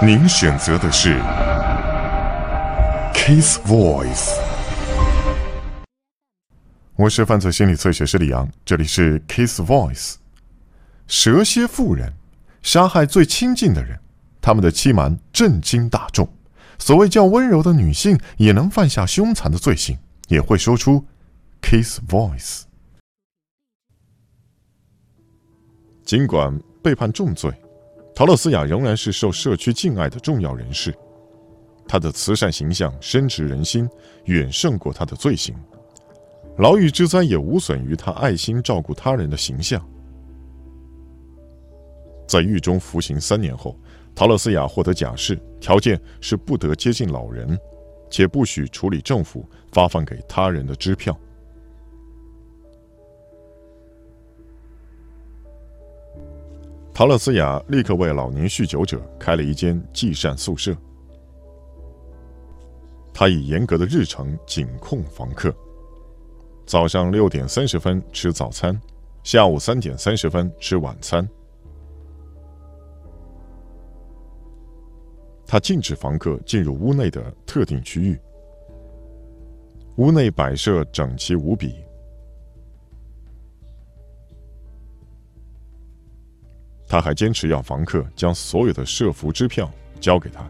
您选择的是 Kiss Voice。我是犯罪心理测写师李阳，这里是 Kiss Voice。蛇蝎妇人杀害最亲近的人，他们的欺瞒震惊大众。所谓较温柔的女性也能犯下凶残的罪行，也会说出 Kiss Voice。尽管被判重罪。陶乐斯雅仍然是受社区敬爱的重要人士，她的慈善形象深植人心，远胜过她的罪行。牢狱之灾也无损于她爱心照顾他人的形象。在狱中服刑三年后，陶乐斯雅获得假释，条件是不得接近老人，且不许处理政府发放给他人的支票。陶乐斯雅立刻为老年酗酒者开了一间济善宿舍。他以严格的日程紧控房客：早上六点三十分吃早餐，下午三点三十分吃晚餐。他禁止房客进入屋内的特定区域。屋内摆设整齐无比。他还坚持要房客将所有的社服支票交给他。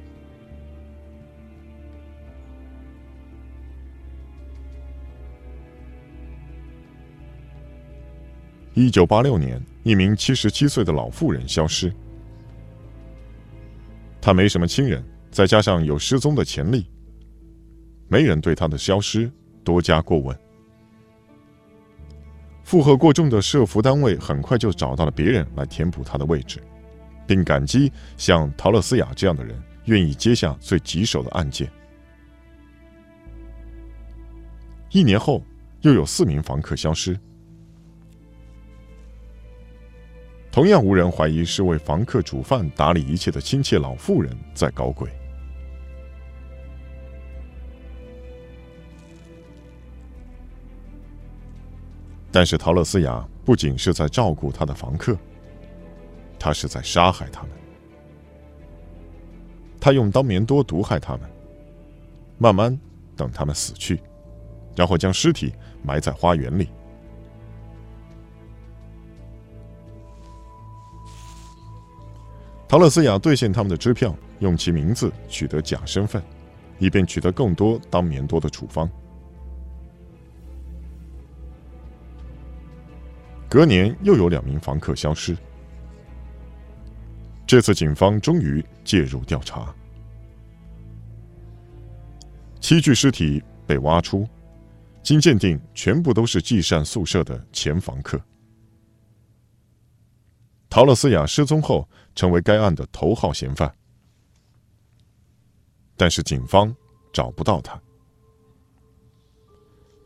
一九八六年，一名七十七岁的老妇人消失。她没什么亲人，再加上有失踪的潜力，没人对她的消失多加过问。负荷过重的社服单位很快就找到了别人来填补他的位置，并感激像陶乐斯雅这样的人愿意接下最棘手的案件。一年后，又有四名房客消失，同样无人怀疑是为房客煮饭、打理一切的亲切老妇人在搞鬼。但是陶乐斯雅不仅是在照顾他的房客，他是在杀害他们。他用当棉多毒害他们，慢慢等他们死去，然后将尸体埋在花园里。陶乐斯雅兑现他们的支票，用其名字取得假身份，以便取得更多当棉多的处方。隔年又有两名房客消失，这次警方终于介入调查，七具尸体被挖出，经鉴定全部都是济善宿舍的前房客。陶乐斯雅失踪后，成为该案的头号嫌犯，但是警方找不到他。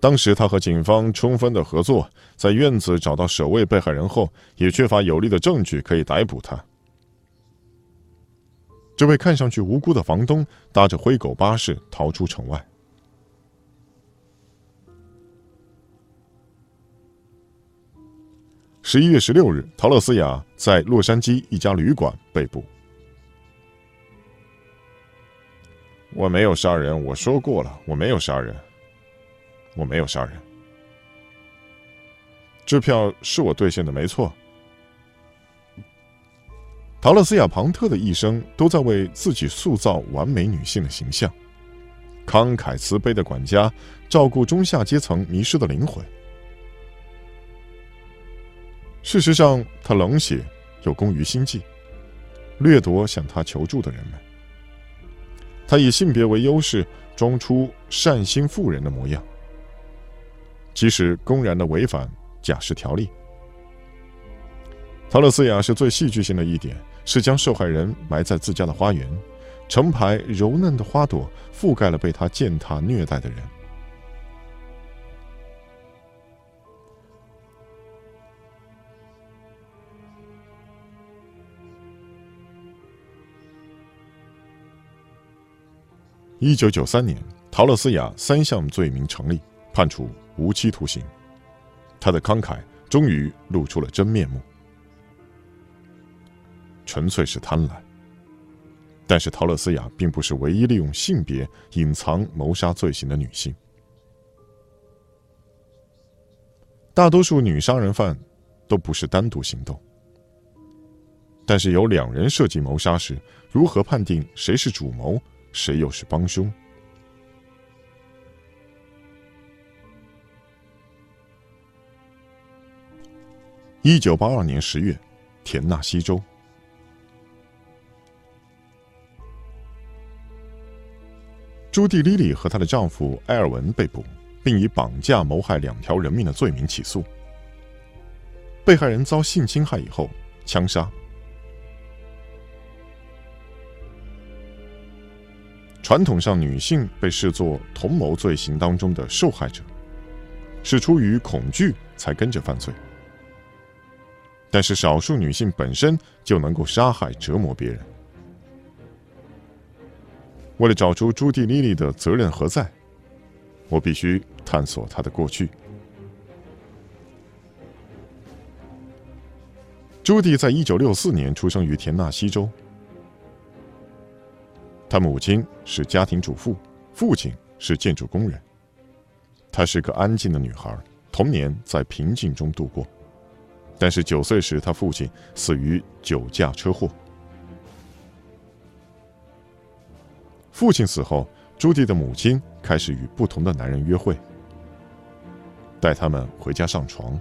当时他和警方充分的合作，在院子找到首位被害人后，也缺乏有力的证据可以逮捕他。这位看上去无辜的房东搭着灰狗巴士逃出城外。十一月十六日，陶乐斯雅在洛杉矶一家旅馆被捕。我没有杀人，我说过了，我没有杀人。我没有杀人，支票是我兑现的，没错。陶乐斯亚庞特的一生都在为自己塑造完美女性的形象，慷慨慈悲的管家，照顾中下阶层迷失的灵魂。事实上，他冷血又工于心计，掠夺向他求助的人们。他以性别为优势，装出善心妇人的模样。即使公然的违反假释条例，陶乐斯雅是最戏剧性的一点，是将受害人埋在自家的花园，成排柔嫩的花朵覆盖了被他践踏虐待的人。一九九三年，陶乐斯雅三项罪名成立，判处。无期徒刑，他的慷慨终于露出了真面目，纯粹是贪婪。但是陶乐斯雅并不是唯一利用性别隐藏谋杀罪行的女性。大多数女杀人犯都不是单独行动，但是有两人设计谋杀时，如何判定谁是主谋，谁又是帮凶？一九八二年十月，田纳西州。朱蒂·莉莉和她的丈夫埃尔文被捕，并以绑架、谋害两条人命的罪名起诉。被害人遭性侵害以后枪杀。传统上，女性被视作同谋罪行当中的受害者，是出于恐惧才跟着犯罪。但是，少数女性本身就能够杀害、折磨别人。为了找出朱蒂·莉莉的责任何在，我必须探索她的过去。朱蒂在一九六四年出生于田纳西州，她母亲是家庭主妇，父亲是建筑工人。她是个安静的女孩，童年在平静中度过，但是九岁时，他父亲死于酒驾车祸。父亲死后，朱迪的母亲开始与不同的男人约会，带他们回家上床。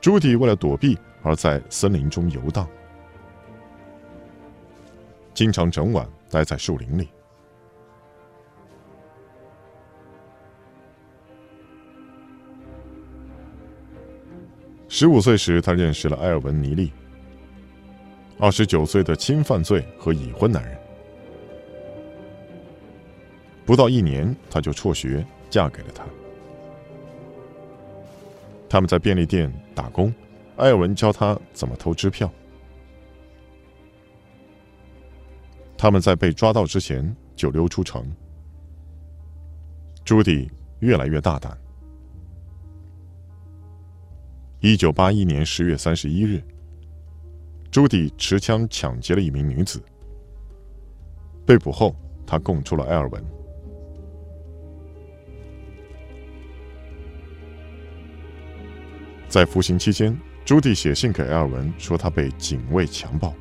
朱迪为了躲避而在森林中游荡，经常整晚待在树林里。十五岁时，他认识了埃尔文·尼利，二十九岁的轻犯罪和已婚男人。不到一年，他就辍学嫁给了他。他们在便利店打工，埃尔文教他怎么偷支票。他们在被抓到之前就溜出城。朱迪越来越大胆。一九八一年十月三十一日，朱迪持枪抢劫了一名女子。被捕后，他供出了埃尔文。在服刑期间，朱迪写信给埃尔文说他被警卫强暴。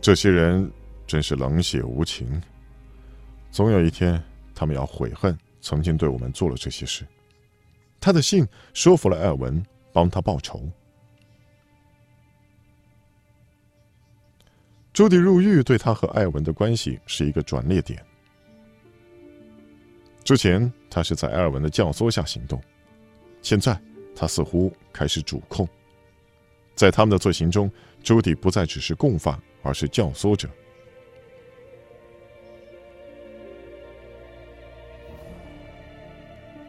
这些人真是冷血无情，总有一天他们要悔恨曾经对我们做了这些事。他的信说服了艾尔文帮他报仇。朱迪入狱对他和艾文的关系是一个转捩点。之前他是在艾尔文的教唆下行动，现在他似乎开始主控。在他们的罪行中，朱迪不再只是共犯，而是教唆者。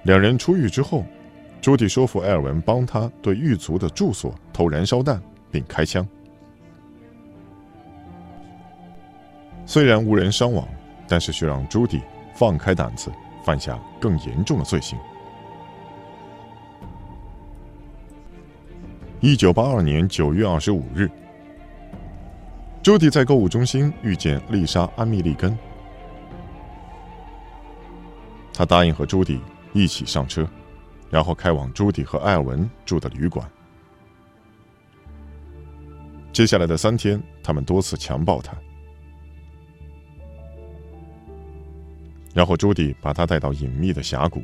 两人出狱之后，朱迪说服埃尔文帮他对狱卒的住所投燃烧弹并开枪。虽然无人伤亡，但是却让朱迪放开胆子。犯下更严重的罪行。一九八二年九月二十五日，朱迪在购物中心遇见丽莎·安米利根，他答应和朱迪一起上车，然后开往朱迪和艾文住的旅馆。接下来的三天，他们多次强暴他。然后朱迪把他带到隐秘的峡谷，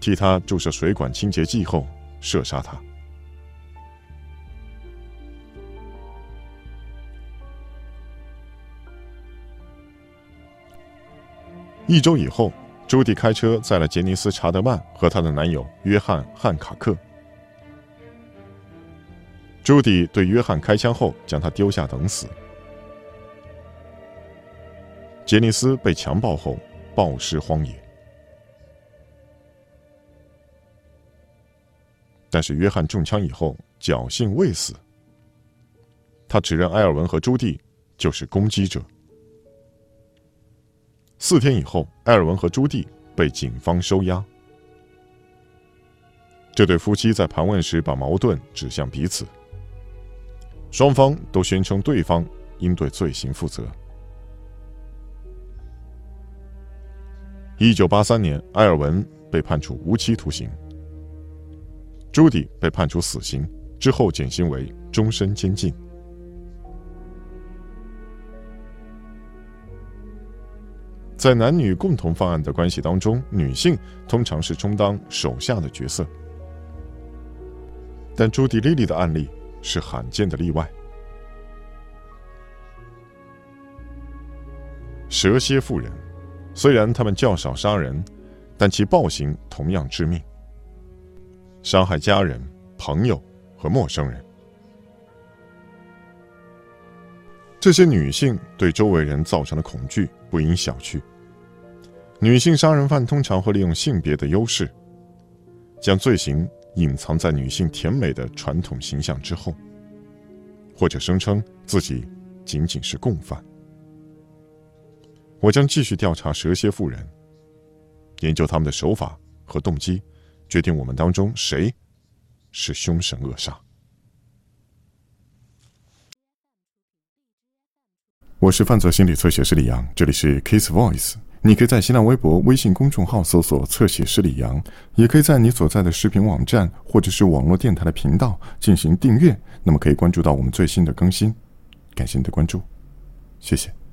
替他注射水管清洁剂后射杀他。一周以后，朱迪开车载了杰尼斯·查德曼和她的男友约翰·汉卡克。朱迪对约翰开枪后，将他丢下等死。杰尼斯被强暴后暴尸荒野，但是约翰中枪以后侥幸未死。他指认埃尔文和朱蒂就是攻击者。四天以后，埃尔文和朱蒂被警方收押。这对夫妻在盘问时把矛盾指向彼此。双方都宣称对方应对罪行负责。一九八三年，埃尔文被判处无期徒刑，朱迪被判处死刑，之后减刑为终身监禁。在男女共同犯案的关系当中，女性通常是充当手下的角色，但朱迪莉莉的案例是罕见的例外。蛇蝎妇人，虽然他们较少杀人，但其暴行同样致命，伤害家人、朋友和陌生人。这些女性对周围人造成的恐惧不应小觑。女性杀人犯通常会利用性别的优势，将罪行隐藏在女性甜美的传统形象之后，或者声称自己仅仅是共犯。我将继续调查蛇蝎妇人，研究他们的手法和动机，决定我们当中谁是凶神恶煞。我是犯罪心理测写师李阳，这里是 Case Voice。你可以在新浪微博、微信公众号搜索“侧写师李阳”，也可以在你所在的视频网站或者是网络电台的频道进行订阅，那么可以关注到我们最新的更新。感谢你的关注，谢谢。